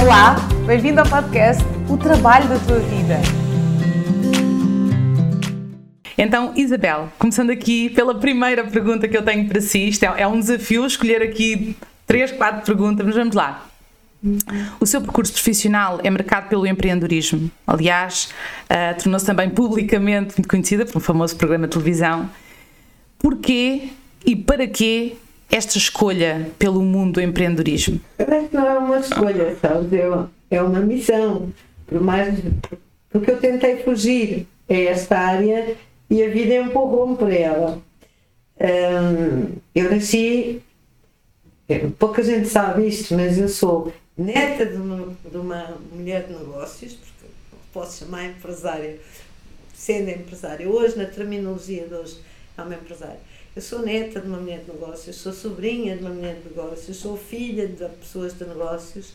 Olá, bem-vindo ao podcast O Trabalho da Tua Vida. Então, Isabel, começando aqui pela primeira pergunta que eu tenho para si, isto é, é um desafio escolher aqui três, quatro perguntas, mas vamos lá. O seu percurso profissional é marcado pelo empreendedorismo. Aliás, uh, tornou-se também publicamente muito conhecida por um famoso programa de televisão. Porquê e para quê esta escolha pelo mundo do empreendedorismo? Parece que não é uma escolha, sabes? É, é uma missão. Por mais porque eu tentei fugir a esta área e a vida empurrou-me para ela. Um, eu nasci, pouca gente sabe isto, mas eu sou neta de uma, de uma mulher de negócios, porque posso chamar empresária, sendo empresária. Hoje, na terminologia de hoje, é uma empresária. Eu sou neta de uma mulher de negócios, sou sobrinha de uma mulher de negócios, sou filha de pessoas de negócios.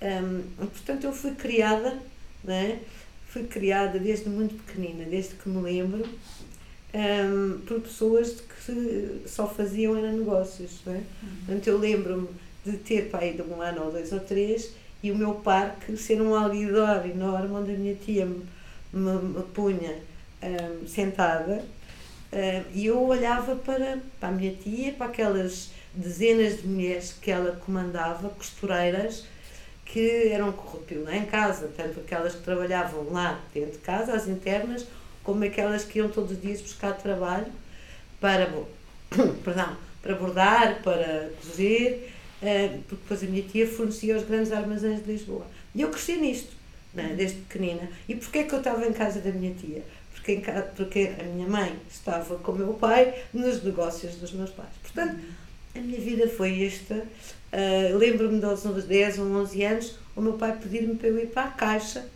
Um, portanto, eu fui criada, né? fui criada desde muito pequenina, desde que me lembro, um, por pessoas que só faziam era negócios. Né? Portanto, eu lembro-me de ter pai de um ano ou dois ou três e o meu parque ser um alguidor enorme onde a minha tia me, me, me punha um, sentada um, e eu olhava para, para a minha tia, para aquelas dezenas de mulheres que ela comandava, costureiras, que eram corrupível lá em casa, tanto aquelas que trabalhavam lá dentro de casa, as internas, como aquelas que iam todos os dias buscar trabalho para, perdão, para bordar, para cozer, porque depois a minha tia fornecia os grandes armazéns de Lisboa. E eu cresci nisto, né, desde pequenina. E porquê é que eu estava em casa da minha tia? Porque, casa, porque a minha mãe estava com o meu pai nos negócios dos meus pais. Portanto, a minha vida foi esta. Uh, Lembro-me dos 10 ou 11 anos, o meu pai pedir-me para eu ir para a caixa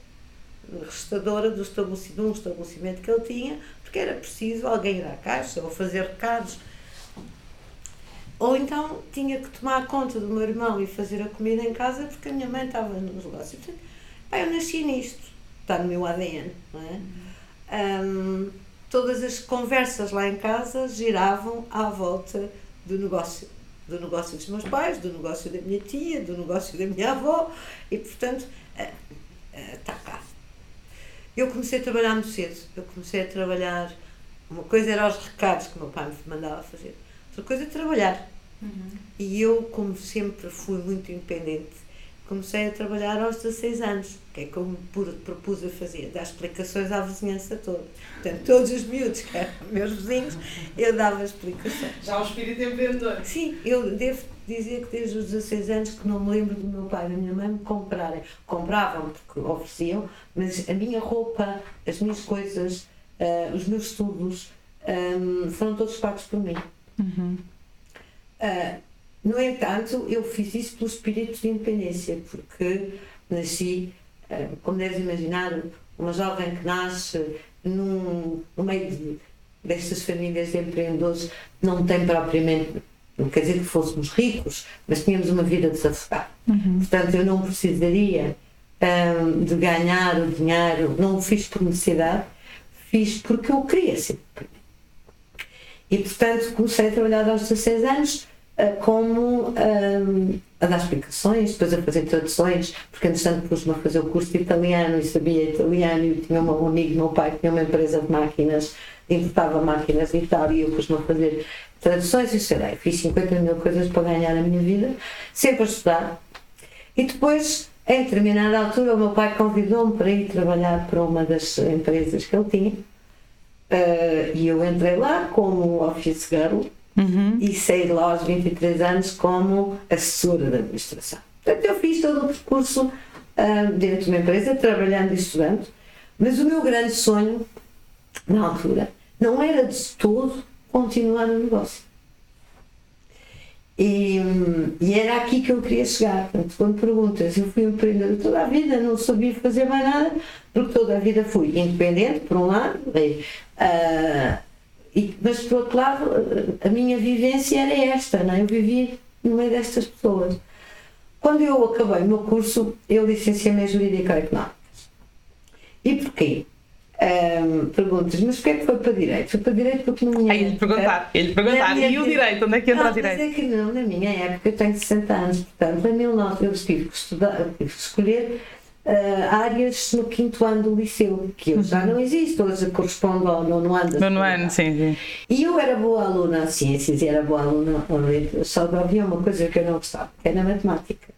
restadora do estabelecimento, de um estabelecimento que ele tinha, porque era preciso alguém ir à caixa ou fazer recados ou então tinha que tomar conta do meu irmão e fazer a comida em casa porque a minha mãe estava no negócio. Portanto, pá, eu nasci nisto, está no meu ADN, não é? Um, todas as conversas lá em casa giravam à volta do negócio. Do negócio dos meus pais, do negócio da minha tia, do negócio da minha avó e, portanto, está uh, uh, cá. Eu comecei a trabalhar muito cedo. Eu comecei a trabalhar. Uma coisa era os recados que o meu pai me mandava fazer outra coisa é trabalhar. Uhum. E eu, como sempre fui muito independente, comecei a trabalhar aos 16 anos. Que é me propus a fazer? Dar explicações à vizinhança toda. Portanto, todos os miúdos que eram meus vizinhos, eu dava explicações. Já o espírito empreendedor. Sim, eu devo dizer que desde os 16 anos que não me lembro do meu pai e da minha mãe me comprarem. Compravam porque ofereciam, mas a minha roupa, as minhas coisas, uh, os meus estudos, um, foram todos pagos por mim. Uhum. Uh, no entanto, eu fiz isso pelo espírito de independência, porque nasci, uh, como deves imaginar, uma jovem que nasce num, no meio de, destas famílias de empreendedores, não tem propriamente, não quer dizer que fôssemos ricos, mas tínhamos uma vida desafogada. Uhum. Portanto, eu não precisaria um, ah, de ganhar o dinheiro, não o fiz por necessidade, fiz porque eu queria ser e, portanto, comecei a trabalhar aos 16 anos como um, a dar explicações, depois a fazer traduções, porque, entretanto, pus-me a fazer o curso de italiano e sabia italiano. E tinha um amigo, meu pai, que tinha uma empresa de máquinas, importava máquinas de Itália e eu pus-me a fazer traduções e sei lá, fiz 50 mil coisas para ganhar a minha vida, sempre a estudar. E depois, em determinada altura, o meu pai convidou-me para ir trabalhar para uma das empresas que ele tinha Uh, e eu entrei lá como office girl uhum. e saí de lá aos 23 anos como assessora da administração. Portanto, eu fiz todo o percurso uh, dentro de uma empresa, trabalhando e estudando, mas o meu grande sonho, na altura, não era de todo continuar no negócio. E, e, era aqui que eu queria chegar. Portanto, quando perguntas, eu fui empreendedora toda a vida, não sabia fazer mais nada, porque toda a vida fui independente, por um lado, uh, e, mas por outro lado, a minha vivência era esta, não é? eu vivi no meio destas pessoas. Quando eu acabei o meu curso, eu licenciei-me em Jurídica Económicas. E porquê? Um, perguntas, mas porquê é que foi para direito? Foi para direito porque não Aí lhe perguntar, ele perguntar, e o direito, onde é que entra não, o direito? Mas é que não, na minha época, eu tenho 60 anos, portanto, em 19 eu tive que estudar, tive que escolher uh, áreas no quinto ano do liceu, que hoje já não existe, hoje corresponde ao nono ano. Nono ano, sim, sim. E eu era boa aluna a ciências e era boa aluna só havia uma coisa que eu não gostava, que era a matemática.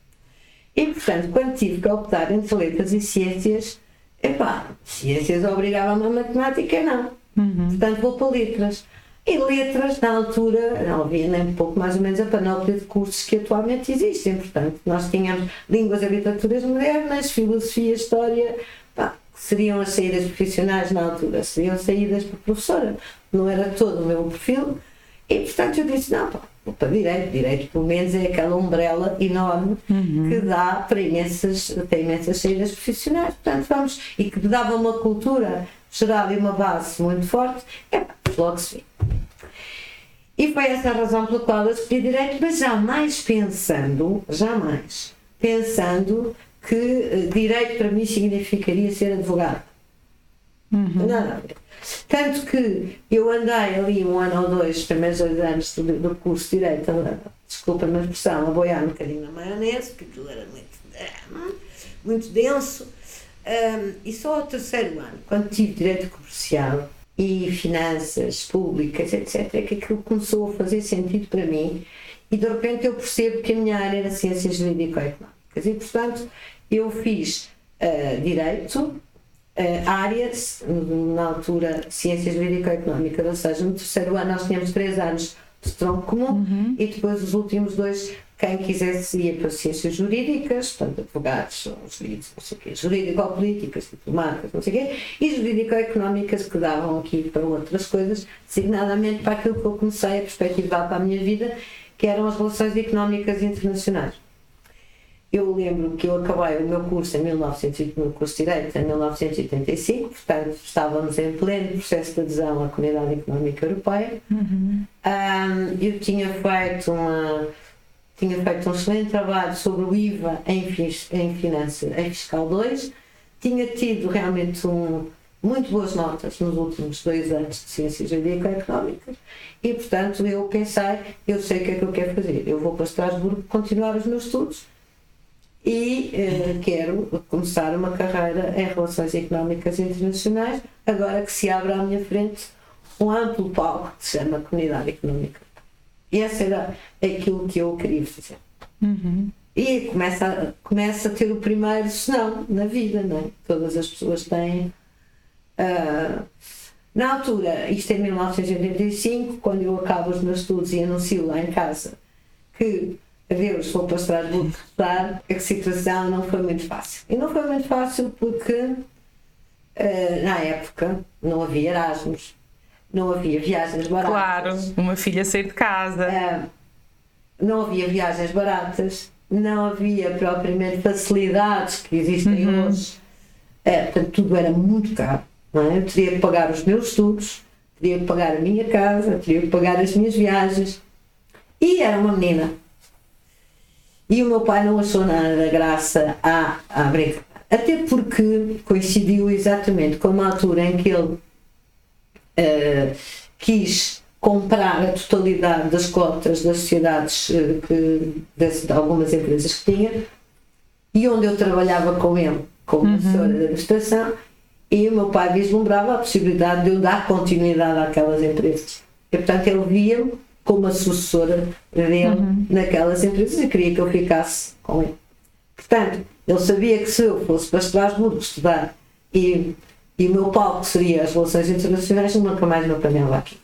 E, portanto, quando tive que optar entre letras e ciências, epá, ciências obrigava-me a matemática, não. Uhum. Portanto, vou para letras. E letras, na altura, não havia nem um pouco mais ou menos a panóplia de cursos que atualmente existem. Portanto, nós tínhamos línguas e literaturas modernas, filosofia, história, pá, que seriam as saídas profissionais na altura, seriam saídas para professora. Não era todo o meu perfil. E, portanto, eu disse: não, pá, vou para direito. Direito, pelo menos, é aquela umbrella enorme que dá para imensas, para imensas saídas profissionais. Portanto, vamos. E que dava uma cultura geral e uma base muito forte. É pá, logo se vê. E foi essa a razão pela qual eu escolhi direito, mas jamais pensando, jamais pensando que eh, direito para mim significaria ser advogado. Nada a ver. Tanto que eu andei ali um ano ou dois, primeiros dois anos do, do curso de Direito, desculpa-me a expressão, a boiar um bocadinho na maionese, porque aquilo era muito, muito denso. Um, e só ao terceiro ano, quando tive Direito Comercial e Finanças Públicas, etc., é que aquilo começou a fazer sentido para mim. E de repente eu percebo que a minha área era Ciências Jurídico-Económicas e, portanto, eu fiz uh, Direito, uh, áreas, na altura Ciências Jurídico-Económicas, ou seja, no terceiro ano nós tínhamos três anos de tronco comum e depois os últimos dois quem quisesse ia para ciências jurídicas, portanto, advogados, jurídicos, não sei o quê, jurídico-políticas, diplomatas, não sei o quê, e jurídico-económicas que davam aqui para outras coisas, designadamente para aquilo que eu comecei a perspectivar para a minha vida, que eram as relações económicas internacionais. Eu lembro que eu acabei o meu curso em 1900, meu curso de Direito em 1985, portanto estávamos em pleno processo de adesão à Comunidade Económica Europeia. Uhum. Um, eu tinha feito uma tinha feito um excelente trabalho sobre o IVA em, em finanças, em fiscal 2, tinha tido realmente um, muito boas notas nos últimos dois anos de ciências jurídico-económicas e, portanto, eu pensei, eu sei o que é que eu quero fazer, eu vou para Estrasburgo continuar os meus estudos e eh, quero começar uma carreira em relações económicas internacionais, agora que se abre à minha frente um amplo palco que se chama Comunidade Económica. e esse era aquilo que eu queria fazer. Uhum. E começa a, começa a ter o primeiro senão na vida, não é? Todas as pessoas têm. Uh, na altura, isto é 1985, quando eu acabo os meus estudos e anuncio lá em casa que adeus, vou para Estrasburgo estudar, a situação não foi muito fácil. E não foi muito fácil porque uh, na época não havia Erasmus, não havia viagens baratas. Claro, uma filha sair de casa. Uh, não havia viagens baratas, não havia propriamente facilidades que existem Uhum. hoje. Uh, portanto, tudo era muito caro. Não é? Eu teria que pagar os meus estudos, teria que pagar a minha casa, teria que pagar as minhas viagens. E era uma menina. E o meu pai não achou nada da graça à, à brincadeira. Até porque coincidiu exatamente com uma altura em que ele eh, quis comprar a totalidade das cotas das sociedades, eh, que, das- de algumas empresas que tinha, e onde eu trabalhava com ele, como assessora de administração, e o meu pai vislumbrava a possibilidade de eu dar continuidade àquelas empresas. E, portanto, ele via-me como a sucessora dele naquelas empresas e queria que eu ficasse com ele. Portanto, ele sabia que se eu fosse para Estrasburgo estudar e, e o meu palco seria as relações internacionais, nunca mais me apanhava aqui.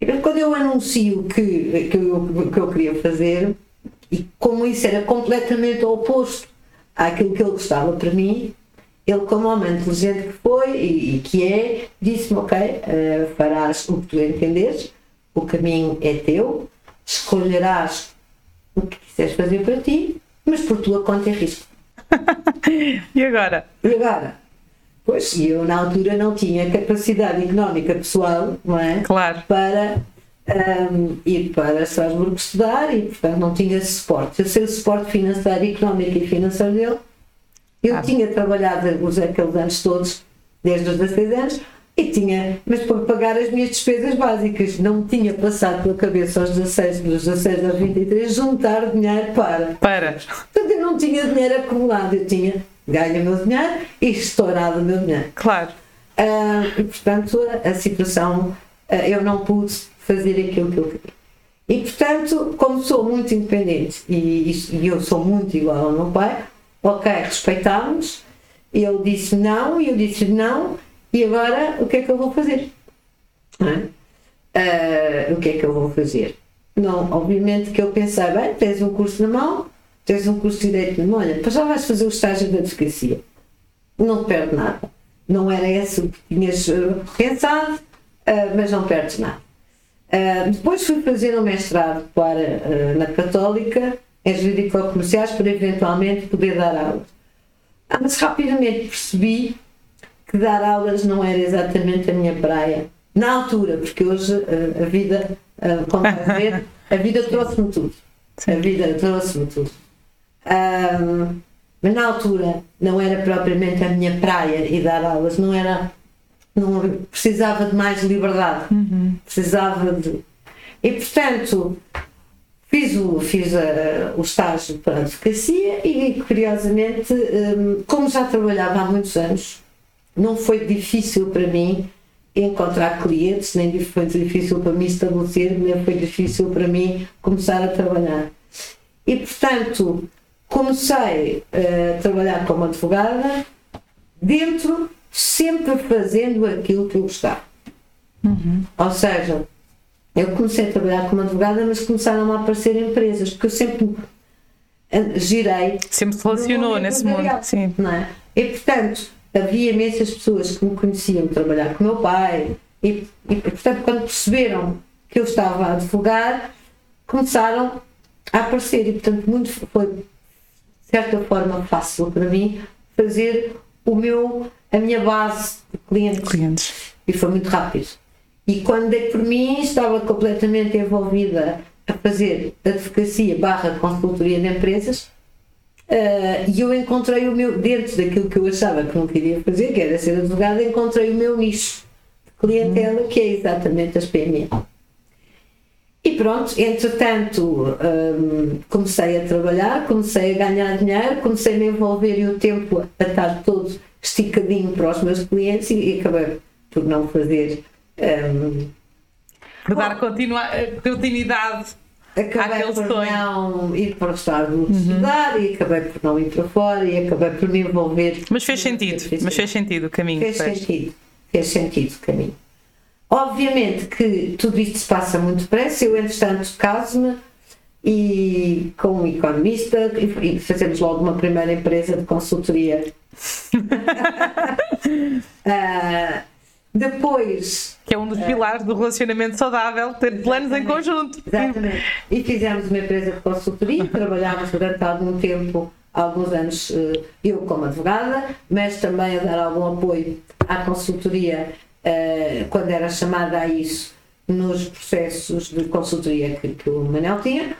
E quando eu anuncio que, que, eu, que eu queria fazer, e como isso era completamente oposto àquilo que ele gostava para mim, ele, como homem inteligente que foi e, e que é, disse-me: Ok, eh, farás o que tu entenderes, o caminho é teu, escolherás o que quiseres fazer para ti, mas por tua conta e risco. E agora? E agora? Pois, e eu na altura não tinha capacidade económica pessoal, não é? Claro. Para ahm, ir para Estrasburgo estudar e, portanto, não tinha esse suporte. Eu sei o suporte financeiro, económico e financeiro dele, Eu ah. tinha trabalhado os, aqueles anos todos, desde os 16 anos, e tinha, mas para pagar as minhas despesas básicas, não me tinha passado pela cabeça aos 16, dos 16 aos 23, juntar dinheiro para. Para. Portanto, eu não tinha dinheiro acumulado, eu tinha ganho o meu dinheiro e estourado o meu dinheiro. Claro. Uh, e, portanto, a, a situação, uh, eu não pude fazer aquilo que eu queria. E, portanto, como sou muito independente e, e eu sou muito igual ao meu pai, ok, respeitámos, ele disse não e eu disse não, e agora o que é que eu vou fazer? Uh, o que é que eu vou fazer? Não, obviamente que eu pensei, bem, tens um curso na mão, tens um curso de direito na mão, olha, já vais fazer o estágio de advocacia. Não perde nada. Não era esse o que tinhas uh, pensado, uh, mas não perdes nada. Uh, depois fui fazer um mestrado para, na Católica em Jurídico-Comerciais para eventualmente poder dar aulas. Ah, mas rapidamente percebi que dar aulas não era exatamente a minha praia. Na altura, porque hoje a vida, como vai ver, a vida trouxe-me tudo. A vida trouxe-me tudo. Mas na altura não era propriamente a minha praia e dar aulas, não era não precisava de mais liberdade, uhum. precisava de. E portanto fiz o, fiz a, o estágio para a advocacia e curiosamente, um, como já trabalhava há muitos anos, não foi difícil para mim encontrar clientes, nem foi difícil para mim estabelecer, nem foi difícil para mim começar a trabalhar. E portanto comecei a trabalhar como advogada dentro sempre fazendo aquilo que eu gostava. Uhum. Ou seja, eu comecei a trabalhar como advogada, mas começaram a aparecer empresas, porque eu sempre girei. Sempre funcionou nesse mundo, sim. Não é? E portanto, havia imensas pessoas que me conheciam trabalhar com o meu pai, e, e portanto, quando perceberam que eu estava a advogar, começaram a aparecer, e portanto, muito foi, de certa forma, fácil para mim fazer o meu a minha base de clientes. clientes. E foi muito rápido. E quando dei por mim, estava completamente envolvida a fazer advocacia barra consultoria de empresas Uh, e eu encontrei o meu, dentro daquilo que eu achava que não queria fazer, que era ser advogada, encontrei o meu nicho de clientela, que é exatamente as PME. E pronto, entretanto, um, comecei a trabalhar, comecei a ganhar dinheiro, comecei a me envolver e o tempo a estar todo esticadinho para os meus clientes e, acabei por não fazer. Um, por dar continua, continuidade. Acabei por sonho. não ir para Estados Unidos uhum. estudar e acabei por não ir para fora e acabei por me envolver. Mas fez sentido, mas fez sentido o caminho. Fez, fez. sentido, fez sentido o caminho. Obviamente que tudo isto se passa muito depressa, eu entretanto caso-me e com um economista e fazemos logo uma primeira empresa de consultoria. uh, depois. Que é um dos pilares uh, do relacionamento saudável, ter planos em conjunto. Exatamente. E fizemos uma empresa de consultoria, trabalhámos durante algum tempo, alguns anos, uh, eu como advogada, mas também a dar algum apoio à consultoria quando era chamada a isso nos processos de consultoria que, que o Manel tinha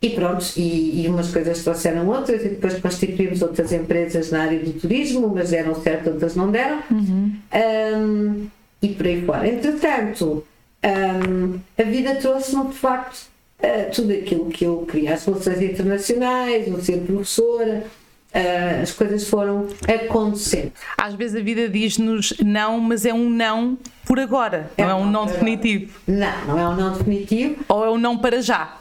e pronto, e, e, umas coisas trouxeram outras, e depois constituímos outras empresas na área do turismo, umas deram certo, outras não deram, uhum. um, e por aí fora. Entretanto, um, a vida trouxe-me de facto uh, tudo aquilo que eu queria, as relações internacionais, o ser professora. Uh, as coisas foram acontecendo. Às vezes a vida diz-nos não, mas é um não por agora, é não é um não, não definitivo. Não, não é um não definitivo. Ou é um não para já.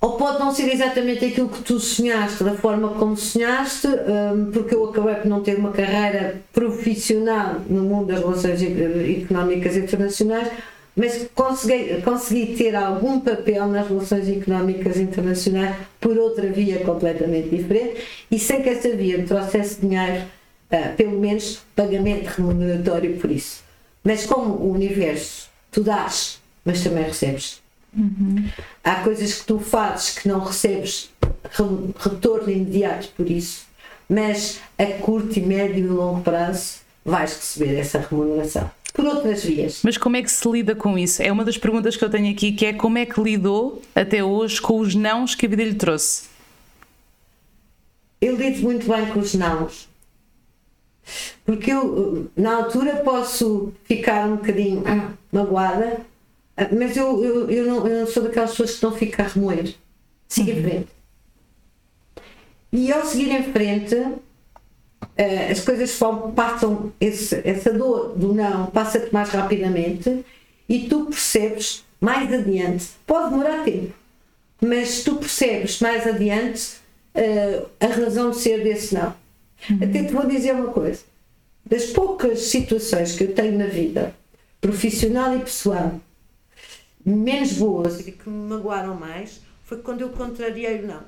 Ou pode não ser exatamente aquilo que tu sonhaste, da forma como sonhaste, hum, porque eu acabei por não ter uma carreira profissional no mundo das relações económicas internacionais, mas consegui, consegui ter algum papel nas relações económicas internacionais por outra via completamente diferente e sem que essa via me trouxesse dinheiro, uh, pelo menos pagamento remuneratório por isso. Mas como o universo, tu dás, mas também recebes. Uhum. Há coisas que tu fazes que não recebes retorno imediato por isso, mas a curto e médio e longo prazo vais receber essa remuneração. Por outras vias. Mas como é que se lida com isso? É uma das perguntas que eu tenho aqui, que é como é que lidou até hoje com os nãos que a vida lhe trouxe? Eu lido muito bem com os nãos. Porque eu, na altura, posso ficar um bocadinho ah, magoada, ah, mas eu, eu, eu, não, eu não sou daquelas pessoas que estão a ficar a remoer. Siga em frente. E ao seguir em frente, as coisas passam, esse, essa dor do não passa-te mais rapidamente e tu percebes mais adiante, pode demorar tempo, mas tu percebes mais adiante uh, a razão de ser desse não. Uhum. Até te vou dizer uma coisa: das poucas situações que eu tenho na vida, profissional e pessoal, menos boas e que me magoaram mais, foi quando eu contrariei o não.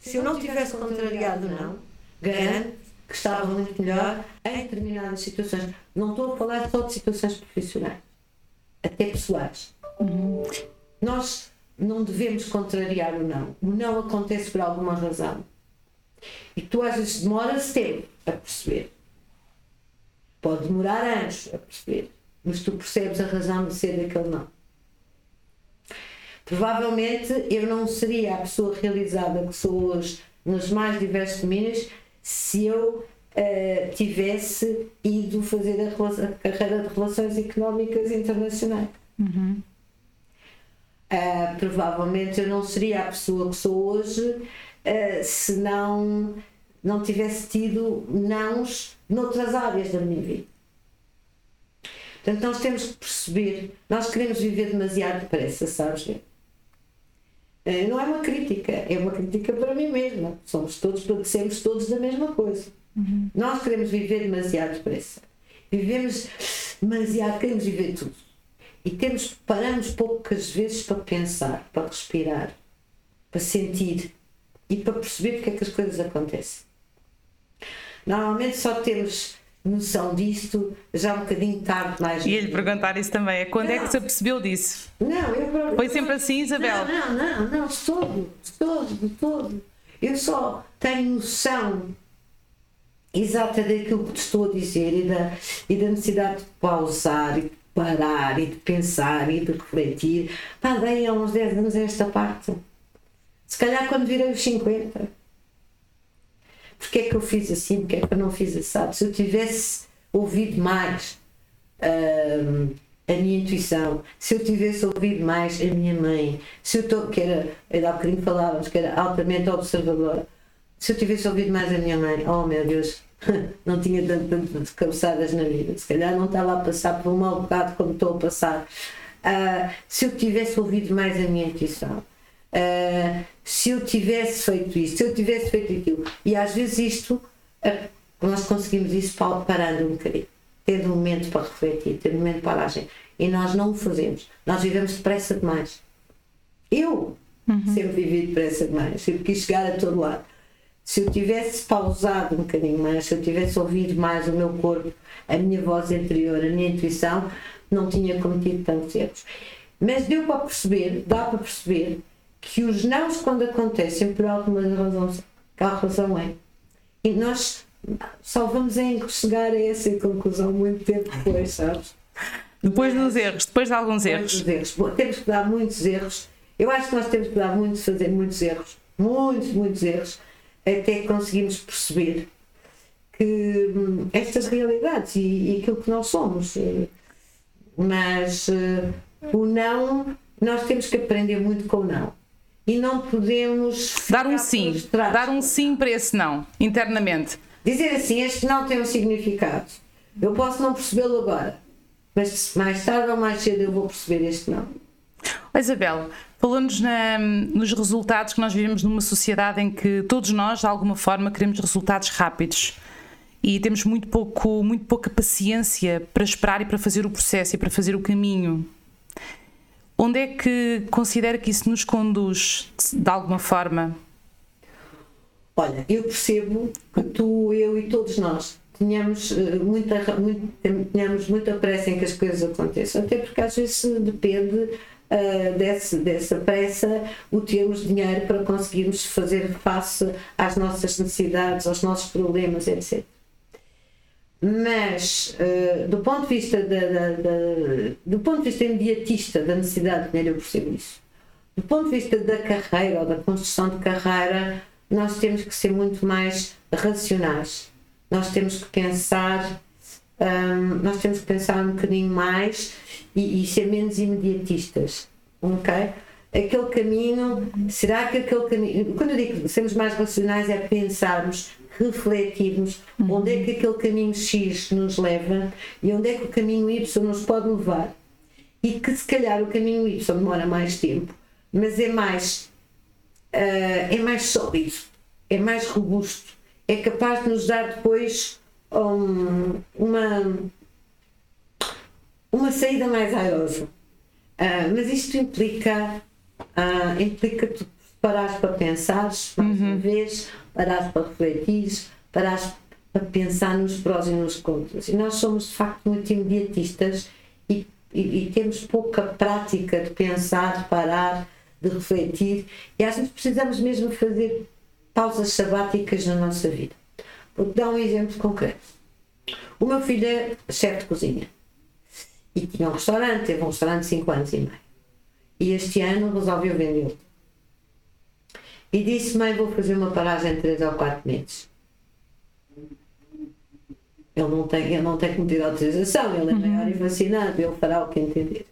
Se eu não tivesse contrariado o não, garanto que estava muito melhor em determinadas situações. Não estou a falar só de situações profissionais, até pessoais. Uhum. Nós não devemos contrariar o não. O não acontece por alguma razão. E tu às vezes demoras tempo a perceber. Pode demorar anos a perceber. Mas tu percebes a razão de ser daquele não. Provavelmente eu não seria a pessoa realizada que sou hoje nos mais diversos domínios se eu uh, tivesse ido fazer a, a, carreira de Relações Económicas Internacionais. Uhum. Uh, provavelmente eu não seria a pessoa que sou hoje uh, se não, não tivesse tido nãos noutras áreas da minha vida. Portanto, nós temos que perceber, nós queremos viver demasiado depressa, sabes? Uh, não é uma crítica, é uma crítica para mim mesma. Somos todos, padecemos todos da mesma coisa. Uhum. Nós queremos viver demasiado depressa. Vivemos demasiado, queremos viver tudo e temos, paramos poucas vezes para pensar, para respirar, para sentir e para perceber porque é que as coisas acontecem. Normalmente só temos noção disto já um bocadinho tarde mais. E lhe perguntar isso também, é quando não. é que se apercebeu disso? Não, eu Foi sempre assim, Isabel? Não, não, não, não, de todo, de todo, de todo. Eu só tenho noção exata daquilo que te estou a dizer e da, e da necessidade de pausar e parar e de pensar e de refletir. Pá, dei há uns 10 anos esta parte. Se calhar quando virei os 50. Porquê é que eu fiz assim? Porquê é que eu não fiz assim? Se eu tivesse ouvido mais uh, a minha intuição, se eu tivesse ouvido mais a minha mãe, se eu estou, que era, falávamos, que era altamente observadora, se eu tivesse ouvido mais a minha mãe, oh meu Deus, não tinha tanto, tanto cabeçadas na vida, se calhar não estava a passar por um mau bocado como estou a passar. Uh, se eu tivesse ouvido mais a minha intuição, uh, se eu tivesse feito isto, se eu tivesse feito aquilo, e às vezes isto, nós conseguimos isso parando um bocadinho, tendo um momento para refletir, tendo um momento de paragem, e nós não o fazemos, nós vivemos depressa demais. Eu uhum. sempre vivi depressa demais, sempre quis chegar a todo lado se eu tivesse pausado um bocadinho mais, se eu tivesse ouvido mais o meu corpo, a minha voz interior, a minha intuição, não tinha cometido tantos erros. Mas deu para perceber, dá para perceber, que os nãos, quando acontecem, por alguma razão, qual razão é. E nós só vamos em chegar a essa conclusão muito tempo depois, sabes? Depois dos erros, depois de alguns erros. Dos erros. Bom, temos que dar muitos erros. Eu acho que nós temos que dar muitos, fazer muitos erros. Muitos, muitos erros até conseguimos perceber que hum, estas realidades e, e, aquilo que nós somos. Mas uh, o não, nós temos que aprender muito com o não. E não podemos. Dar um sim. Dar um sim para esse não, internamente. Dizer assim: este não tem um significado. Eu posso não percebê-lo agora, mas mais tarde ou mais cedo eu vou perceber este não. Isabel, falou-nos nos resultados que nós vivemos numa sociedade em que todos nós, de alguma forma, queremos resultados rápidos e temos muito, pouco, muito pouca paciência para esperar e para fazer o processo e para fazer o caminho. Onde é que considera que isso nos conduz, de alguma forma? Olha, eu percebo que tu, eu e todos nós tínhamos eh, muita, muito, tínhamos muita pressa em que as coisas aconteçam, até porque às vezes depende uh, desse, dessa pressa o termos dinheiro para conseguirmos fazer face às nossas necessidades, aos nossos problemas, etc. Mas, uh, do ponto de vista do ponto de vista imediatista da necessidade de dinheiro, eu percebo isso. Do ponto de vista da carreira ou da construção de carreira, nós temos que ser muito mais racionais. nós temos que pensar, um, nós temos que pensar um bocadinho mais e, e ser menos imediatistas, ok? Aquele caminho, será que aquele caminho, quando eu digo sermos mais racionais é pensarmos, refletirmos uhum. onde é que aquele caminho X nos leva e onde é que o caminho Y nos pode levar. E que se calhar o caminho Y demora mais tempo, mas é mais, uh, é mais sólido, é mais robusto, é capaz de nos dar depois um, uma, uma saída mais airosa. Uh, mas isto implica, uh, implica tu parares para pensar mais uhum. uma vez, parares para refletir, parares para pensar nos prós e nos contras. E nós somos de facto muito imediatistas e, e, e temos pouca prática de pensar, de parar, de refletir. E às vezes precisamos mesmo fazer pausas sabáticas na nossa vida. Vou dar um exemplo concreto. O meu filho é chefe de cozinha e tinha um restaurante, teve um restaurante de 5 anos e meio. E este ano resolveu vendê-lo. E disse: Mãe, vou fazer uma paragem de 3 ou 4 meses. Ele não tem, ele não tem que meter autorização, ele é uhum. maior e vacinado, ele fará o que entender.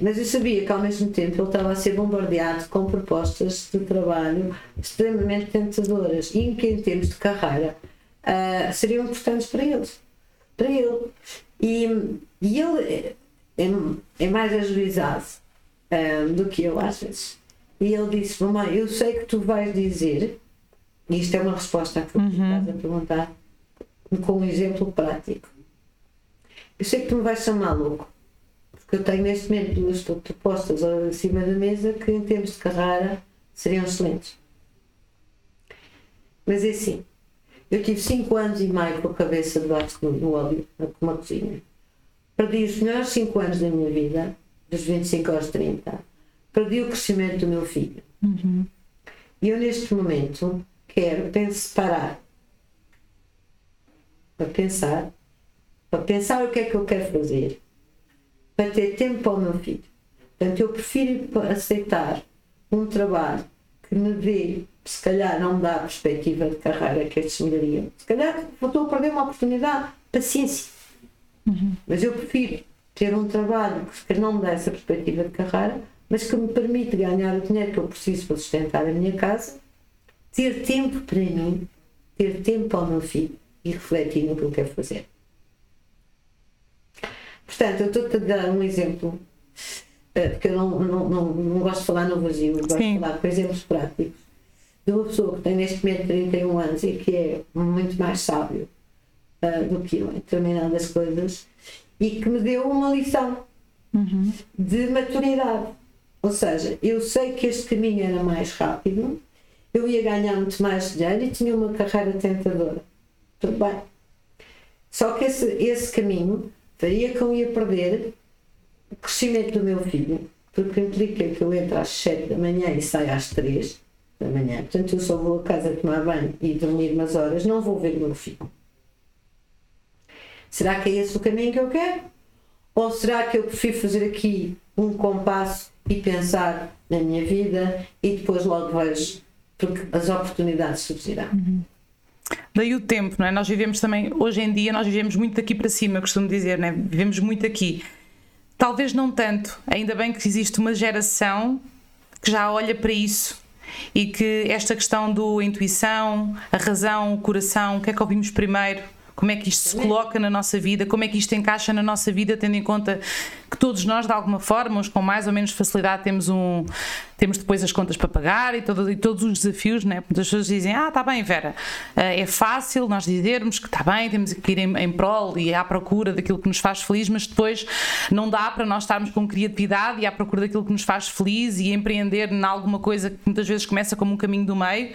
Mas eu sabia que ao mesmo tempo ele estava a ser bombardeado com propostas de trabalho extremamente tentadoras e que em termos de carreira uh, seriam importantes para eles. Para ele. E, e ele é, é mais ajuizado uh, do que eu às vezes. E ele disse: Mamãe, eu sei que tu vais dizer, e isto é uma resposta que tu uhum. estás a perguntar, com um exemplo prático. Eu sei que tu me vais chamar louco porque eu tenho neste momento duas propostas acima da mesa que, em termos de carreira, seriam excelentes. Mas é assim, eu tive 5 anos e meio com a cabeça debaixo do óleo, com uma cozinha. Perdi os melhores 5 anos da minha vida, dos 25 aos 30. Perdi o crescimento do meu filho. Uhum. E eu, neste momento, quero parar para pensar, para pensar o que é que eu quero fazer para ter tempo para o meu filho. Portanto, eu prefiro aceitar um trabalho que me dê, se calhar não me dá a perspectiva de carreira que estes me dariam. Se calhar estou a perder uma oportunidade, paciência. Uhum. Mas eu prefiro ter um trabalho que não me dá essa perspectiva de carreira, mas que me permite ganhar o dinheiro que eu preciso para sustentar a minha casa, ter tempo para mim, ter tempo para o meu filho e refletir no que eu quero fazer. Portanto, eu estou-te a dar um exemplo, eh, porque eu não, não, não, não gosto de falar no vazio, gosto Sim. de falar com exemplos práticos, de uma pessoa que tem neste momento 31 anos e que é muito mais sábio uh, do que eu em determinadas coisas e que me deu uma lição uhum. de maturidade. Ou seja, eu sei que este caminho era mais rápido, eu ia ganhar muito mais dinheiro e tinha uma carreira tentadora. Tudo bem. Só que esse, esse caminho faria que eu ia perder o crescimento do meu filho, porque implica que eu entre às 7 da manhã e saio às 3 da manhã. Portanto, eu só vou a casa tomar banho e dormir umas horas, não vou ver o meu filho. Será que é esse o caminho que eu quero? Ou será que eu prefiro fazer aqui um compasso e pensar na minha vida e depois logo vejo, porque as oportunidades surgirão? Uhum. Daí o tempo, não é? Nós vivemos também, hoje em dia, nós vivemos muito daqui para cima, costumo dizer, não é? Vivemos muito aqui. Talvez não tanto, ainda bem que existe uma geração que já olha para isso e que esta questão do intuição, a razão, o coração, o que é que ouvimos primeiro, como é que isto se coloca na nossa vida, como é que isto encaixa na nossa vida, tendo em conta que todos nós, de alguma forma, uns com mais ou menos facilidade, temos um temos depois as contas para pagar e, todo, e todos os desafios, né? Muitas pessoas dizem, ah, está bem, Vera, eh, é fácil nós dizermos que está bem, temos que ir em, em prol e à procura daquilo que nos faz feliz, mas depois não dá para nós estarmos com criatividade e à procura daquilo que nos faz feliz e empreender em alguma coisa que muitas vezes começa como um caminho do meio,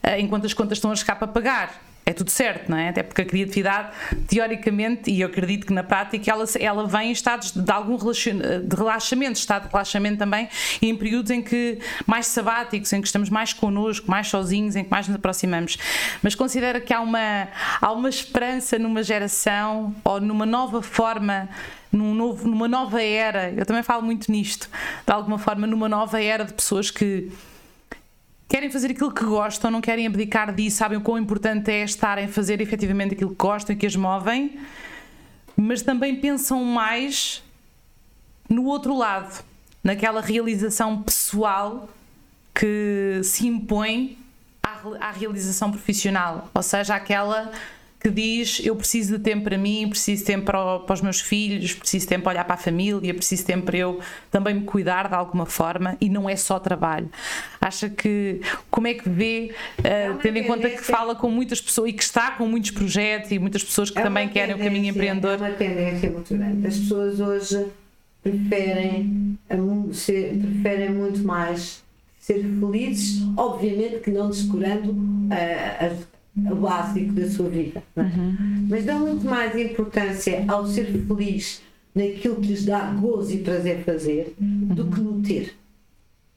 eh, enquanto as contas estão a escapar para pagar é tudo certo, não é? Até porque a criatividade, teoricamente, e eu acredito que na prática, ela, ela vem em estados de algum de relaxamento, estado de relaxamento também, e em períodos em que mais sabáticos, em que estamos mais connosco, mais sozinhos, em que mais nos aproximamos. Mas considera que há uma, há uma esperança numa geração ou numa nova forma num novo, numa nova era, eu também falo muito nisto, de alguma forma, numa nova era de pessoas que querem fazer aquilo que gostam, não querem abdicar disso, sabem o quão importante é estarem a fazer efetivamente aquilo que gostam e que as movem, mas também pensam mais no outro lado, naquela realização pessoal que se impõe à, à realização profissional, ou seja, aquela que diz eu preciso de tempo para mim, preciso de tempo para, para, os meus filhos, preciso de tempo para olhar para a família, preciso de tempo para eu também me cuidar de alguma forma e não é só trabalho. Acha que como é que vê, uh, tendo em conta que fala com muitas pessoas e que está com muitos projetos e muitas pessoas que é também querem o caminho empreendedor? É uma tendência muito grande. As pessoas hoje preferem, ser, preferem muito mais ser felizes, obviamente que não descurando uh, as o básico da sua vida. É? Uhum. Mas dá muito mais importância ao ser feliz naquilo que lhes dá gozo e prazer fazer do que no ter.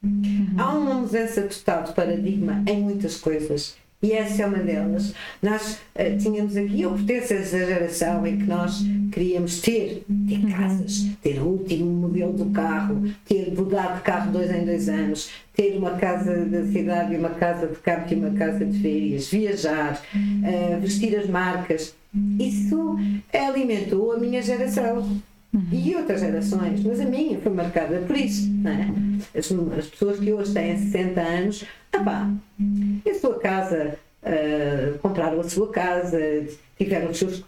Uhum. Há uma mudança total de paradigma em muitas coisas. E essa é uma delas. Nós uh, tínhamos aqui, eu pertenço a essa geração em que nós queríamos ter, ter uhum. casas, ter o último modelo do carro, ter mudar de carro dois em dois anos, ter uma casa da cidade e uma casa de campo e uma casa de férias, viajar, uh, vestir as marcas. Isso alimentou a minha geração. E outras gerações, mas a minha foi marcada por isso. É? As, as, pessoas que hoje têm 60 anos, ah pá, a sua casa, uh, compraram a sua casa, tiveram os seus.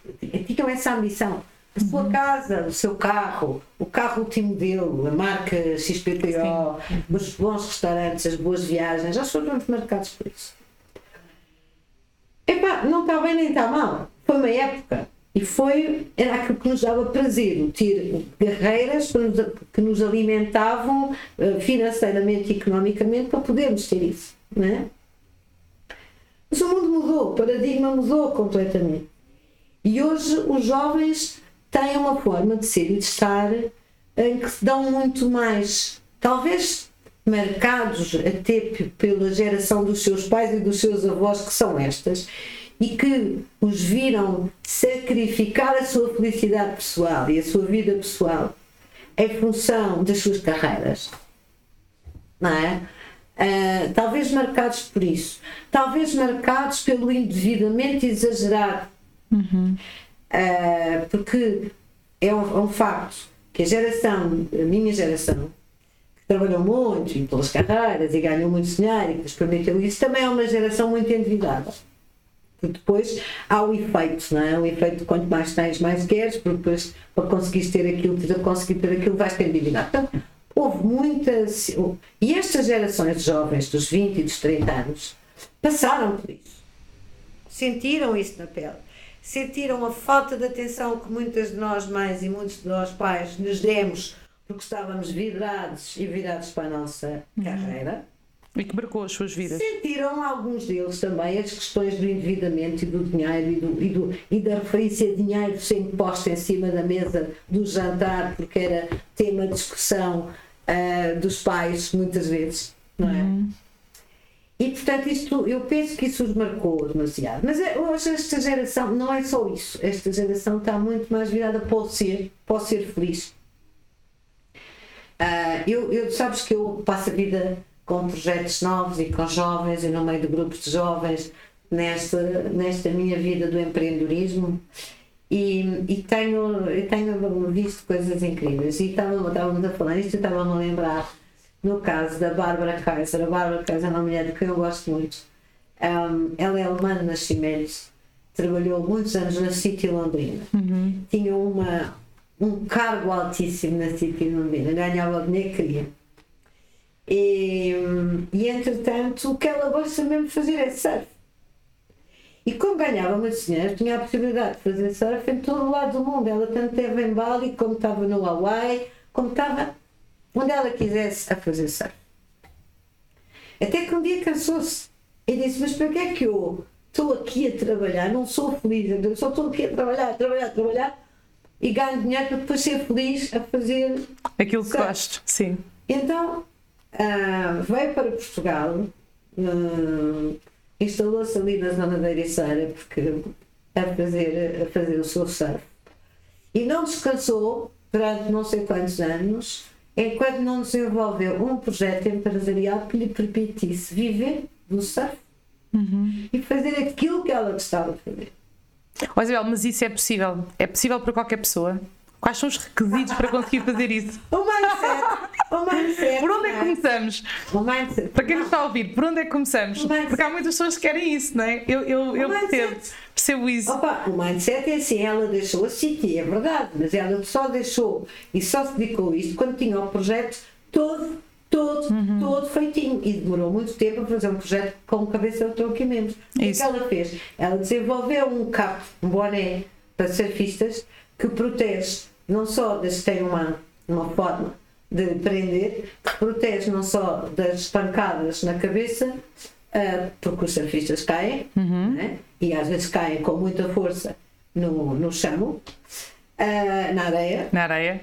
tinham essa ambição. A sua casa, o seu carro, o carro último dele, a marca XPTO, Sim. os bons restaurantes, as boas viagens, já foram marcados por isso. Epá, não está bem nem está mal. Foi uma época. E foi, era aquilo que nos dava prazer, ter carreiras que nos alimentavam eh, financeiramente e economicamente para podermos ter isso. Não é? Mas o mundo mudou, o paradigma mudou completamente. E hoje os jovens têm uma forma de ser e de estar em que se dão muito mais, talvez marcados até pela geração dos seus pais e dos seus avós, que são estas, e que os viram sacrificar a sua felicidade pessoal e a sua vida pessoal em função das suas carreiras. Não é? Uh, talvez marcados por isso, talvez marcados pelo endividamento exagerado, uhum. uh, porque é um, é um, facto que a geração, a minha geração, que trabalhou muito pelas carreiras e ganhou muito dinheiro e que lhes permitiu isso, também é uma geração muito endividada. Porque depois há o efeito, não é? O efeito de quanto mais tens, mais queres, porque depois para conseguires ter aquilo, para conseguir ter aquilo, vais ter endividado. Então, houve muitas. E estas gerações de jovens dos 20 e dos 30 anos passaram por isso. Sentiram isso na pele. Sentiram a falta de atenção que muitas de nós mães e muitos de nós pais nos demos porque estávamos vidrados e virados para a nossa uhum. carreira e que marcou as suas vidas. Sentiram alguns deles também as questões do endividamento e do dinheiro e, do, e, do, e da referência a dinheiro sendo posta em cima da mesa do jantar, porque era tema de discussão uh, dos pais, muitas vezes, não é? Uhum. E portanto, isto, eu penso que isso os marcou demasiado. Mas é, hoje esta geração não é só isso. Esta geração está muito mais virada para o ser, para o ser feliz. Uh, eu, eu, sabes que eu passo a vida com projetos novos e com jovens e no meio de grupos de jovens nesta, nesta minha vida do empreendedorismo. E, e tenho, tenho visto coisas incríveis. E estávamos a falar isto e estava-me a lembrar no caso da Bárbara Kaiser, a Bárbara Kaiser é uma mulher de quem eu gosto muito. Um, ela é alemã de nascimento trabalhou muitos anos na City Londrina. Uhum. tinha uma, um cargo altíssimo na City Londrina. Ganhava o dinheiro que queria e, e entretanto, o que ela gosta mesmo de fazer é surf. E como ganhava muito dinheiro, tinha a possibilidade de fazer surf em todo o lado do mundo. Ela tanto esteve em Bali, como estava no Hawaii, como estava onde ela quisesse a fazer surf. Até que um dia cansou-se e disse: Mas para que é que eu estou aqui a trabalhar? Não sou feliz, eu só estou aqui a trabalhar, a trabalhar, a trabalhar e ganho dinheiro para depois ser feliz a fazer aquilo que gosto. Sim. Então Uh, veio para Portugal, uh, instalou-se ali na zona da Ericeira porque a fazer, a fazer o seu surf e não descansou durante não sei quantos anos enquanto não desenvolveu um projeto empresarial que lhe permitisse viver do surf Uhum. e fazer aquilo que ela gostava de fazer. Ó Isabel, mas isso é possível? É possível para qualquer pessoa? Quais são os requisitos para conseguir fazer isso? O mindset, o mindset. Por onde é que começamos? O mindset. Para quem nos está a ouvir, por onde é que começamos? Mindset. Porque há muitas pessoas que querem isso, não é? Eu, eu, eu percebo, percebo isso. Opa, o mindset é assim, ela deixou a City, é verdade, mas ela só deixou e só se dedicou a isto quando tinha o projeto todo, todo, todo feitinho. E demorou muito tempo a fazer um projeto com cabeça, tronco e membros. O que é ela fez? Ela desenvolveu um capo, um boné para surfistas que protege não só das que têm uma, uma forma de prender, que protege não só das pancadas na cabeça, ah, porque os surfistas caem, né? e às vezes caem com muita força no, no chão, ah, na areia, Na areia.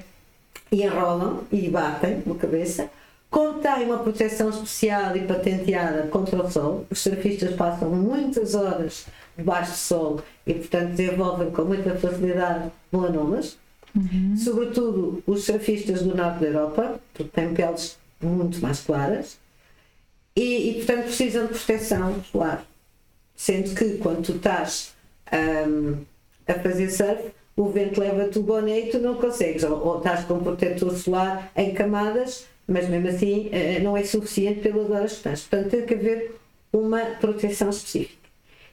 e enrolam e batem na cabeça. Contém uma proteção especial e patenteada contra o sol. Os surfistas passam muitas horas debaixo do sol e, portanto, desenvolvem com muita facilidade melanomas. Sobretudo os surfistas do norte da Europa, porque têm peles muito mais claras e, e, portanto, precisam de proteção solar. Sendo que quando tu estás ahm, a fazer surf, o vento leva-te o boné e tu não consegues. Ou, ou estás com protetor solar em camadas, mas mesmo assim eh, não é suficiente pelas horas que estás. Portanto, tem que haver uma proteção específica.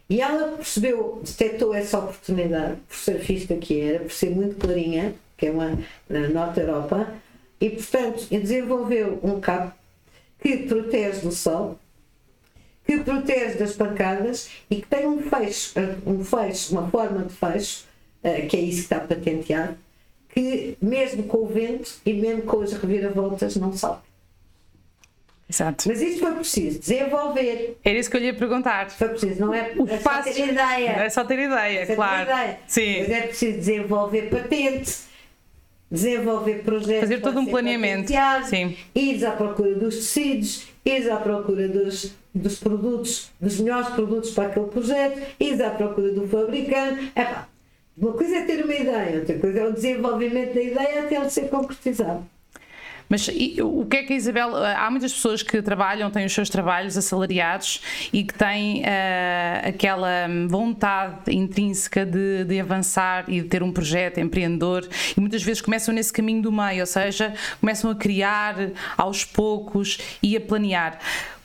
E ela percebeu, detectou essa oportunidade, por surfista que era, por ser muito clarinha, que é uma na Norte Europa, e portanto desenvolveu um cabo que protege do sol, que protege das pancadas e que tem um fecho, um fecho, uma forma de fecho, eh, que é isso que está patenteado, que mesmo com o vento e mesmo com as reviravoltas não salta. Exato. Mas isto foi preciso desenvolver, Era isso que eu lhe ia perguntar. foi preciso, não é, Os é só ter ideia. É só ter ideia, é a claro. ideia. Sim. Mas é preciso desenvolver patente, desenvolver projetos. Fazer todo um planeamento. Sim. Ires à procura dos tecidos, ires à procura dos, dos produtos, dos melhores produtos para aquele projeto, ires à procura do fabricante. Epá, uma coisa é ter uma ideia, outra coisa é o desenvolvimento da ideia até ele ser concretizado. Mas e, o que é que a Isabel. Há muitas pessoas que trabalham, têm os seus trabalhos assalariados e que têm ah, aquela vontade intrínseca de, de avançar e de ter um projeto empreendedor e muitas vezes começam nesse caminho do meio, ou seja, começam a criar aos poucos e a planear.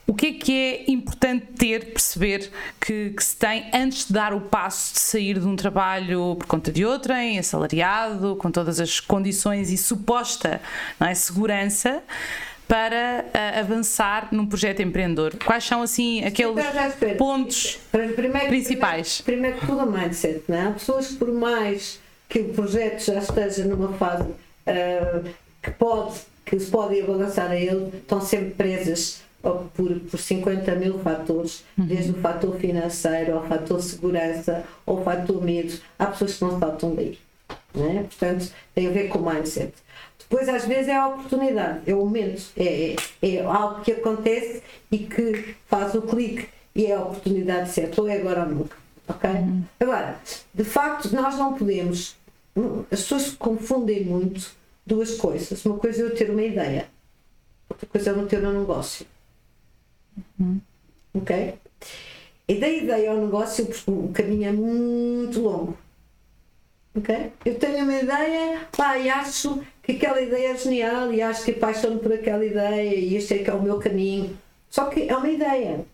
O que é que é importante ter, perceber que, que se tem antes de dar o passo de sair de um trabalho por conta de outrem, assalariado, com todas as condições e suposta não é, segurança, para ah, avançar num projeto empreendedor? Quais são, assim, aqueles Então, espera. pontos Primeiro- primeiro- principais? Primeiro, que tudo, o mindset. Não é? Há pessoas que, por mais que o projeto já esteja numa fase ah, que, pode, que se pode ir balançar a ele, estão sempre presas por, por 50 mil fatores, desde o fator financeiro ao fator segurança, ao fator medo. Há pessoas que não saltam daí. Não é? Portanto, tem a ver com o mindset. Depois, às vezes, é a oportunidade, é o momento, é, é, é algo que acontece e que faz o clique e é a oportunidade certa, ou é agora ou nunca. Ok? Agora, de facto, nós não podemos. As pessoas confundem muito duas coisas. Uma coisa é eu ter uma ideia, outra coisa é eu não ter um negócio. Ok? E da ideia ao negócio, o caminho é muito longo. Ok? Eu tenho uma ideia, pá, e acho que aquela ideia é genial e acho que apaixono por aquela ideia e este é que é o meu caminho. Só que é uma ideia.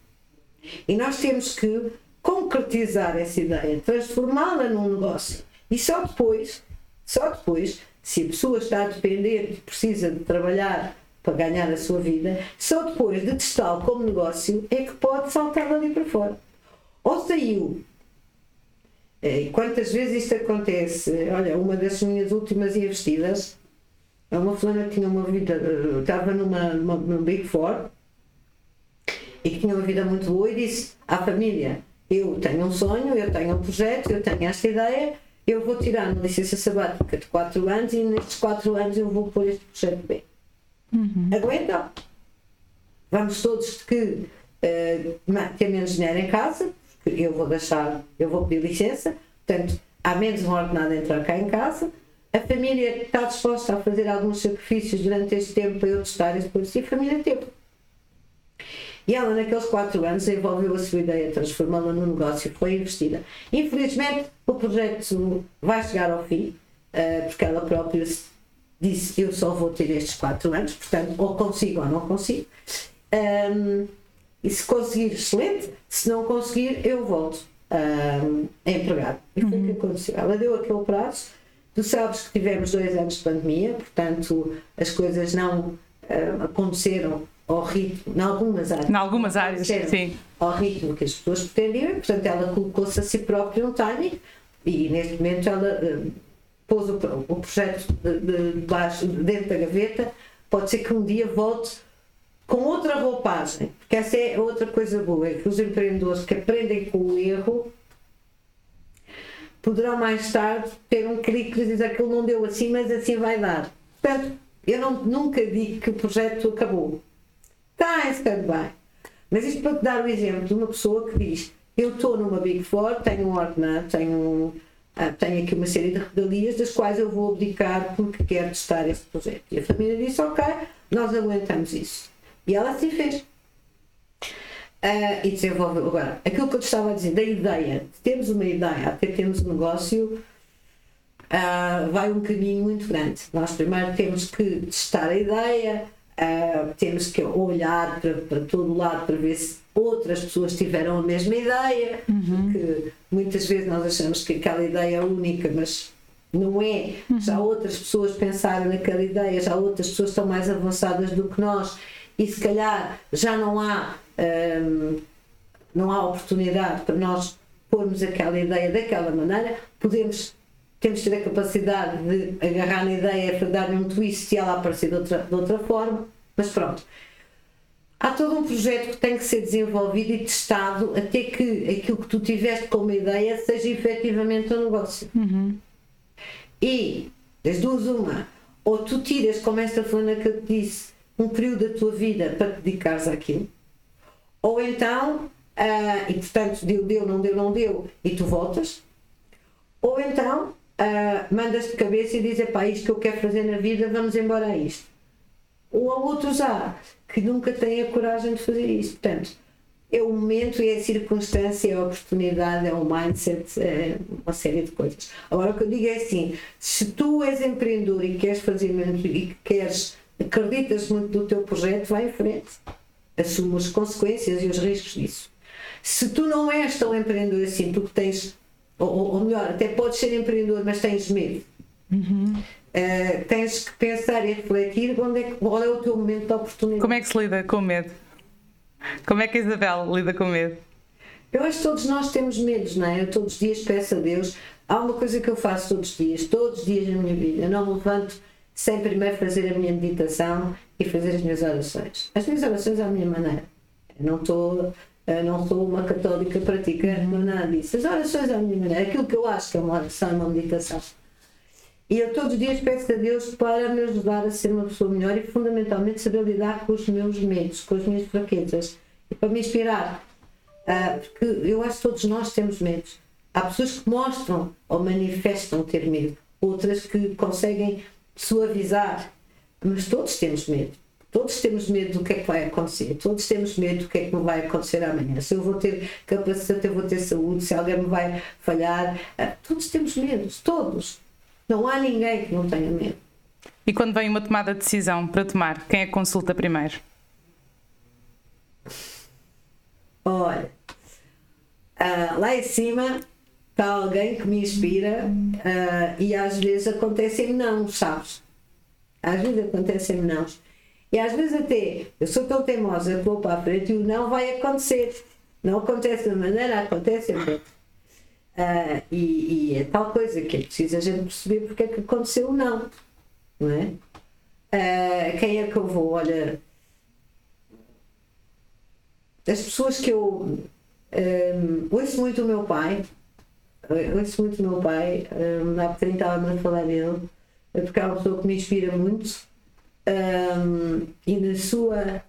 E nós temos que concretizar essa ideia, transformá-la num negócio. E só depois, só depois, se a pessoa está a depender precisa de trabalhar para ganhar a sua vida, só depois de testá-lo como negócio é que pode saltar dali para fora. Ou saiu eh, E quantas vezes isto acontece? Olha, uma das minhas últimas investidas, é uma fulana tinha uma vida, eh, estava numa, numa, numa Big Four e que tinha uma vida muito boa e disse à família: Eu tenho um sonho, eu tenho um projeto, eu tenho esta ideia, eu vou tirar uma licença sabática de 4 anos e nestes 4 anos eu vou pôr este projeto bem. Aguentam? Vamos todos que eh, ter menos dinheiro em casa, porque eu vou deixar, eu vou pedir licença, portanto, há menos um ordenado a entrar cá em casa, a família está disposta a fazer alguns sacrifícios durante este tempo para eu testar esse processo e a família teve. E ela, naqueles quatro anos, desenvolveu a sua ideia, transformá-la num negócio, foi investida. Infelizmente, o projeto vai chegar ao fim, uh, porque ela própria disse: Eu só vou ter estes quatro anos, portanto, ou consigo ou não consigo. Um, e se conseguir, excelente, se não conseguir, eu volto um, a empregar. E foi o que uhum. aconteceu. Ela deu aquele prazo. Tu sabes que tivemos dois anos de pandemia, portanto, as coisas não uh, aconteceram ao ritmo, em algumas áreas. Em algumas áreas, sim. Ao ritmo que as pessoas pretendiam, portanto, ela colocou-se a si própria um timing e neste momento ela uh, pôs o, o projeto de, de, dentro da gaveta. Pode ser que um dia volte com outra roupagem, porque essa é outra coisa boa, é que os empreendedores que aprendem com o erro poderão mais tarde ter um clique que aquilo não deu assim, mas assim vai dar. Portanto, eu não, nunca digo que o projeto acabou. Está em stand-by. Mas isto para te dar o exemplo de uma pessoa que diz: Eu estou numa Big Four, tenho um ordenado, tenho, ah, tenho aqui uma série de regalias das quais eu vou abdicar porque quero testar este projeto. E a família disse: Ok, nós aguentamos isso. E ela assim fez. Uh, e desenvolveu. Agora, aquilo que eu te estava a dizer, da ideia, de termos uma ideia até termos um negócio, uh, vai um caminho muito grande. Nós primeiro temos que testar a ideia, temos que olhar para, para todo lado para ver se outras pessoas tiveram a mesma ideia, uhum. porque muitas vezes nós achamos que aquela ideia é única, mas não é. Uhum. Já outras pessoas pensaram naquela ideia, já outras pessoas estão mais avançadas do que nós e se calhar já não há, hum, não há oportunidade para nós pormos aquela ideia daquela maneira, podemos, temos que ter a capacidade de agarrar na ideia para dar-lhe um twist e ela aparecer de outra, de outra forma, mas pronto. Há todo um projeto que tem que ser desenvolvido e testado até que aquilo que tu tiveste como ideia seja efetivamente um negócio. Uhum. E, das duas, uma, ou tu tiras, como esta fulana que eu te disse, um período da tua vida para te dedicares àquilo, ou então, uh, e portanto deu, deu, não deu, não deu, e tu voltas, ou então uh, mandas de cabeça e dizes, pá, isto que eu quero fazer na vida, vamos embora a isto. Ou há outros há que nunca têm a coragem de fazer isto. Portanto, é o momento, é a circunstância, é a oportunidade, é o mindset, é uma série de coisas. Agora, o que eu digo é assim: se tu és empreendedor e queres fazer e queres acreditas muito no teu projeto, vai em frente. Assume as consequências e os riscos disso. Se tu não és tão empreendedor assim, tu tens, ou, ou melhor, até podes ser empreendedor, mas tens medo. Uhum. Uh, tens que pensar e refletir onde é, qual é o teu momento de oportunidade. Como é que se lida com medo? Como é que a Isabel lida com medo? Eu acho que todos nós temos medos, não é? Eu todos os dias peço a Deus. Há uma coisa que eu faço todos os dias, todos os dias na minha vida. Eu não me levanto sem primeiro fazer a minha meditação e fazer as minhas orações. As minhas orações à minha maneira. Eu não estou não sou uma católica praticante, não nada disso. As orações à minha maneira, aquilo que eu acho que é uma oração, uma meditação. E eu todos os dias peço a Deus para me ajudar a ser uma pessoa melhor e fundamentalmente saber lidar com os meus medos, com as minhas fraquezas e para me inspirar. Uh, porque eu acho que todos nós temos medos. Há pessoas que mostram ou manifestam ter medo, outras que conseguem suavizar. Mas todos temos medo. Todos temos medo do que é que vai acontecer. Todos temos medo do que é que me vai acontecer amanhã. Se eu vou ter capacidade, eu vou ter saúde, se alguém me vai falhar. Ah, todos temos medos. Todos. Não há ninguém que não tenha medo. E quando vem uma tomada de decisão para tomar, quem é que consulta primeiro? Olha, uh, lá em cima está alguém que me inspira uh, e às vezes acontecem não, sabes? Às vezes acontecem não. E às vezes até eu sou tão teimosa que vou para a frente e o não vai acontecer. Não acontece de maneira, acontece de outra. Uh, e, e, é tal coisa que é preciso a gente perceber porque é que aconteceu o não. Não é? Uh, quem é que eu vou? Olha, as pessoas que eu um, ouço muito o meu pai, ouço muito o meu pai, um, há bocadinho estava a falar dele, é porque é uma pessoa que me inspira muito um, e na sua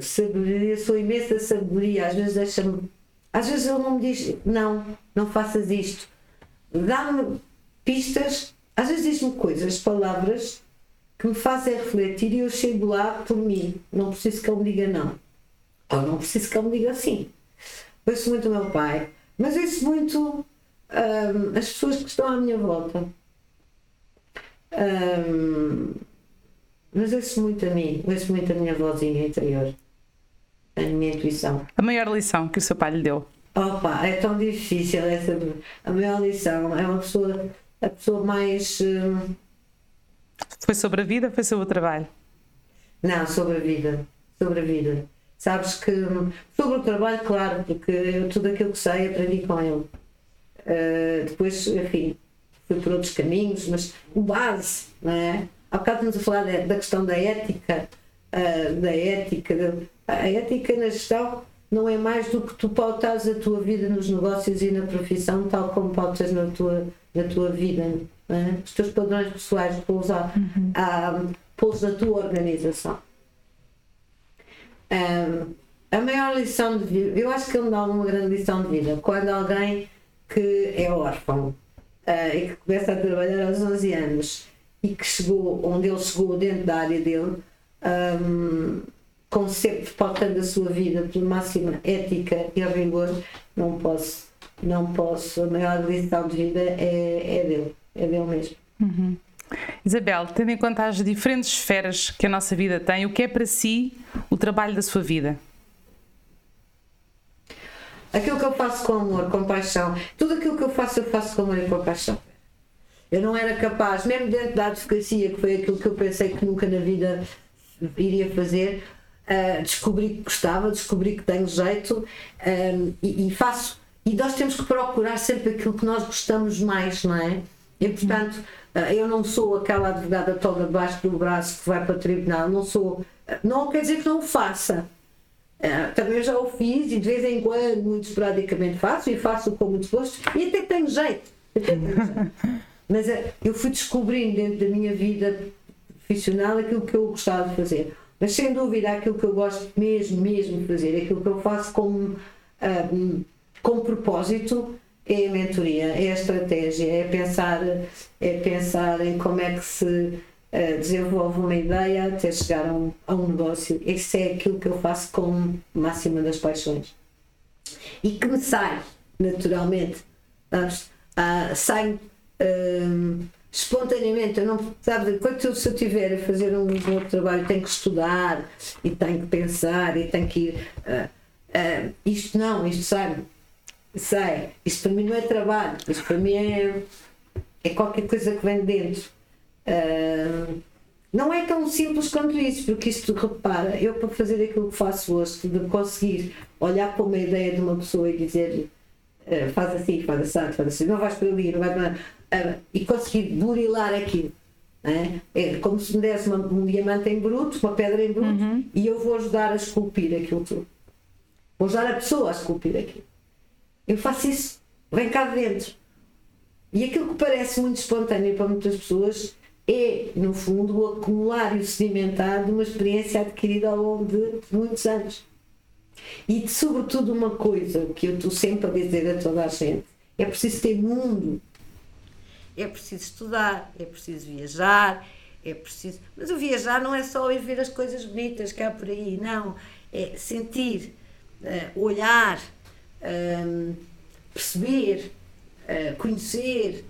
sabedoria, sua imensa sabedoria, às vezes deixa-me. Às vezes ele não me diz, não, não faças isto. Dá-me pistas às vezes diz-me coisas, palavras que me fazem refletir e eu chego lá por mim. Não preciso que ele me diga não. Ou não preciso que ele me diga sim. Ouço muito o meu pai, mas ouço muito hum, as pessoas que estão à minha volta. Hum, mas ouço muito a mim, ouço muito a minha vozinha interior, a minha intuição. A maior lição que o seu pai lhe deu? Opa, é tão difícil essa. A maior lição é uma pessoa, a pessoa mais. Hum, foi sobre a vida ou foi sobre o trabalho? Não, sobre a vida. Sobre a vida. Sabes que. Hum, sobre o trabalho, claro, porque eu, tudo aquilo que sei aprendi com ele. Uh, depois, enfim, fui por outros caminhos, mas o base, não é? Há bocado estamos a falar da, da questão da ética, uh, da ética, da, a ética na gestão não é mais do que tu pautas a tua vida nos negócios e na profissão, tal como pautas na tua, na tua vida. É? Os teus padrões pessoais, pô-los uhum. na tua organização. Um, a maior lição de vida, eu acho que ele me dá uma grande lição de vida, quando alguém que é órfão uh, e que começa a trabalhar aos 11 anos e que chegou onde ele chegou dentro da área dele, um, com sempre pautando a sua vida pela máxima ética e rigor, não posso, não posso, a maior lição de vida é, é dele, é dele mesmo. Uhum. Isabel, tendo em conta as diferentes esferas que a nossa vida tem, o que é para si o trabalho da sua vida? Aquilo que eu faço com amor, com paixão, tudo aquilo que eu faço, eu faço com amor e com paixão. Eu não era capaz, mesmo dentro da advocacia, que foi aquilo que eu pensei que nunca na vida iria fazer, uh, descobri que gostava, descobri que tenho jeito um, e, e, faço. E nós temos que procurar sempre aquilo que nós gostamos mais, não é? E portanto, uh, eu não sou aquela advogada toda debaixo do braço que vai para o tribunal, não sou. Não quer dizer que não o faça. Uh, também já o fiz e de vez em quando, muito esporadicamente faço e faço com muito gosto e até tenho jeito. Até tenho jeito. Mas uh, eu fui descobrindo dentro da minha vida profissional aquilo que eu gostava de fazer. Mas sem dúvida, aquilo que eu gosto mesmo, mesmo de fazer, aquilo que eu faço com, um, com propósito, é a mentoria, é a estratégia, é pensar, é pensar em como é que se uh, desenvolve uma ideia até chegar a um, a um negócio. Isso é aquilo que eu faço com máxima das paixões. E que me sai, naturalmente, uh, sai. Um, espontaneamente, eu não, sabe, enquanto se eu estiver a fazer um, um outro trabalho, tenho que estudar e tenho que pensar e tenho que ir. Uh, uh, isto não, isto sai, sai. Isto para mim não é trabalho, isto para mim é, é qualquer coisa que vem dentro. Uh, não é tão simples quanto isso, porque isto, repara, eu para fazer aquilo que faço hoje, de conseguir olhar para uma ideia de uma pessoa e dizer faz assim, faz assim, faz assim, não vais para ali, não vais para e conseguir burilar aquilo. É? é como se me desse uma, um diamante em bruto, uma pedra em bruto, uhum. e eu vou ajudar a esculpir aquilo tudo. Vou ajudar a pessoa a esculpir aquilo. Eu faço isso, vem cá dentro. E aquilo que parece muito espontâneo para muitas pessoas é, no fundo, o acumular e o sedimentar de uma experiência adquirida ao longo de muitos anos. E, sobretudo, uma coisa que eu estou sempre a dizer a toda a gente: é preciso ter mundo é preciso estudar, é preciso viajar, é preciso. Mas o viajar não é só ir ver as coisas bonitas que há por aí, não. É sentir, uh, olhar, uh, perceber, uh, conhecer,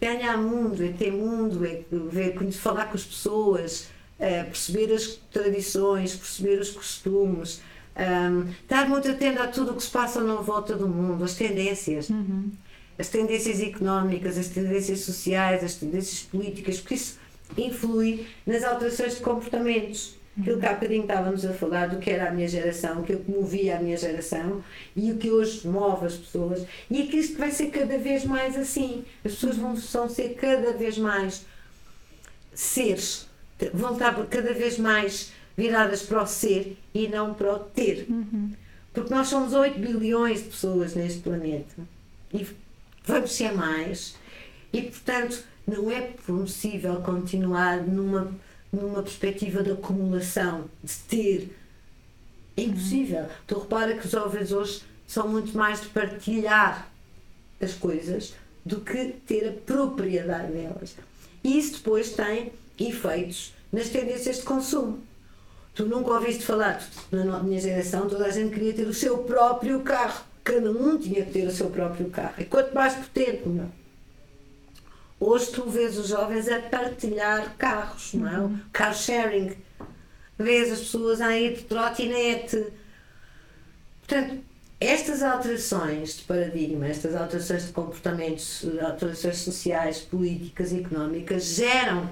ganhar mundo, é ter mundo, é ver, falar com as pessoas, eh, perceber as tradições, perceber os costumes. Um, estar muito atento a tudo o que se passa na volta do mundo, as tendências. Uhum as tendências económicas, as tendências sociais, as tendências políticas, porque isso influi nas alterações de comportamentos. Aquilo que há bocadinho estávamos a falar do que era a minha geração, aquilo que movia a minha geração e o que hoje move as pessoas. E é que vai ser cada vez mais assim. As pessoas vão, vão ser cada vez mais seres, vão estar cada vez mais viradas para o ser e não para o ter. Uhum. Porque nós somos 8 bilhões de pessoas neste planeta. E vamos ser mais. E, portanto, não é possível continuar numa, numa perspectiva de acumulação, de ter. É impossível. Tu repara que os jovens hoje são muito mais de partilhar as coisas do que ter a propriedade delas. E isso depois tem efeitos nas tendências de consumo. Tu nunca ouviste falar, na minha geração, toda a gente queria ter o seu próprio carro. Cada um tinha que ter o seu próprio carro. E quanto mais potente, melhor. Hoje tu vês os jovens a partilhar carros, não é? Uhum. Car sharing. Vês as pessoas a ir de trotinete. Portanto, estas alterações de paradigma, estas alterações de comportamentos, alterações sociais, políticas económicas geram,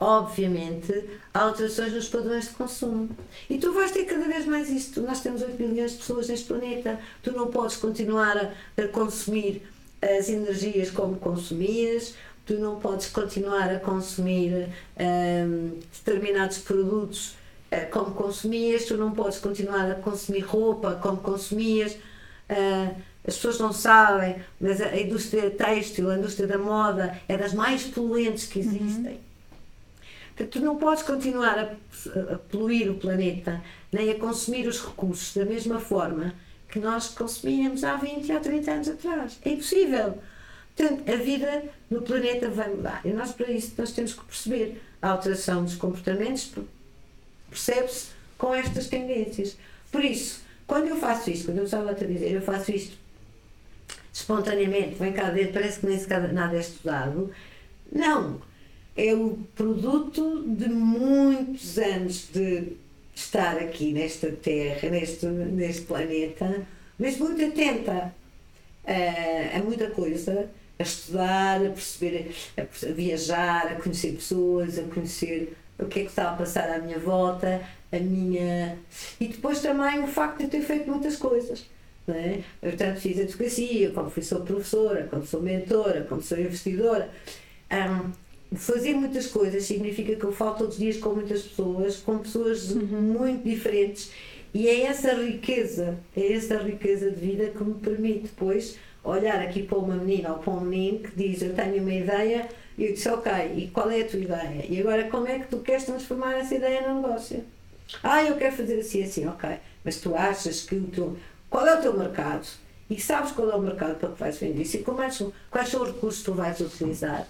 obviamente, alterações nos padrões de consumo. E tu vais ter cada vez mais isto. Nós temos 8 bilhões de pessoas neste planeta. Tu não podes continuar a, a consumir as energias como consumias, tu não podes continuar a consumir um, determinados produtos uh, como consumias, tu não podes continuar a consumir roupa como consumias. Uh, as pessoas não sabem, mas a indústria têxtil, a indústria da moda é das mais poluentes que existem. Uhum. Portanto, tu não podes continuar a, a poluir o planeta, nem a consumir os recursos da mesma forma que nós consumíamos há 20 ou 30 anos atrás. É impossível. Portanto, a vida no planeta vai mudar. E nós, para isso, nós temos que perceber a alteração dos comportamentos, percebe-se com estas tendências. Por isso, quando eu faço isto, quando eu estava a dizer, eu faço isto espontaneamente, vem cá dentro, parece que nem sequer nada é estudado. Não. É o produto de muitos anos de estar aqui nesta Terra, neste, neste planeta, mas muito atenta a, a muita coisa a estudar, a perceber, a, viajar, a conhecer pessoas, a conhecer o que é que está a passar à minha volta, a minha. E depois também o facto de ter feito muitas coisas. É? Eu tanto fiz advocacia, como fui sou professora, como sou mentora, como sou investidora. Um, fazer muitas coisas significa que eu falo todos os dias com muitas pessoas, com pessoas uhum. muito diferentes. E é essa riqueza, é essa riqueza de vida que me permite depois olhar aqui para uma menina ou para um menino que diz eu tenho uma ideia e eu disse ok, e qual é a tua ideia? E agora como é que tu queres transformar essa ideia num negócio? Ah, eu quero fazer assim, assim, ok. Mas tu achas que o teu, qual é o teu mercado? E sabes qual é o mercado para que vais vender isso? E como é, quais são os recursos que tu vais utilizar?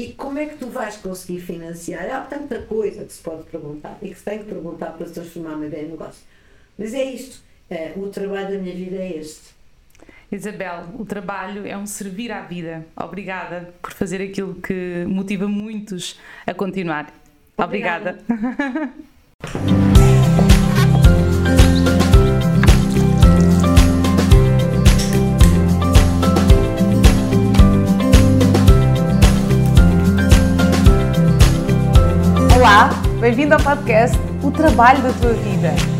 E como é que tu vais conseguir financiar? Há tanta coisa que se pode perguntar e que se tem que perguntar para se transformar uma ideia em negócio. Mas é isto. É, o trabalho da minha vida é este Isabel, o trabalho é um servir à vida. Obrigada por fazer aquilo que motiva muitos a continuar. Obrigada. Obrigada. bem-vindo ao podcast O Trabalho da Tua Vida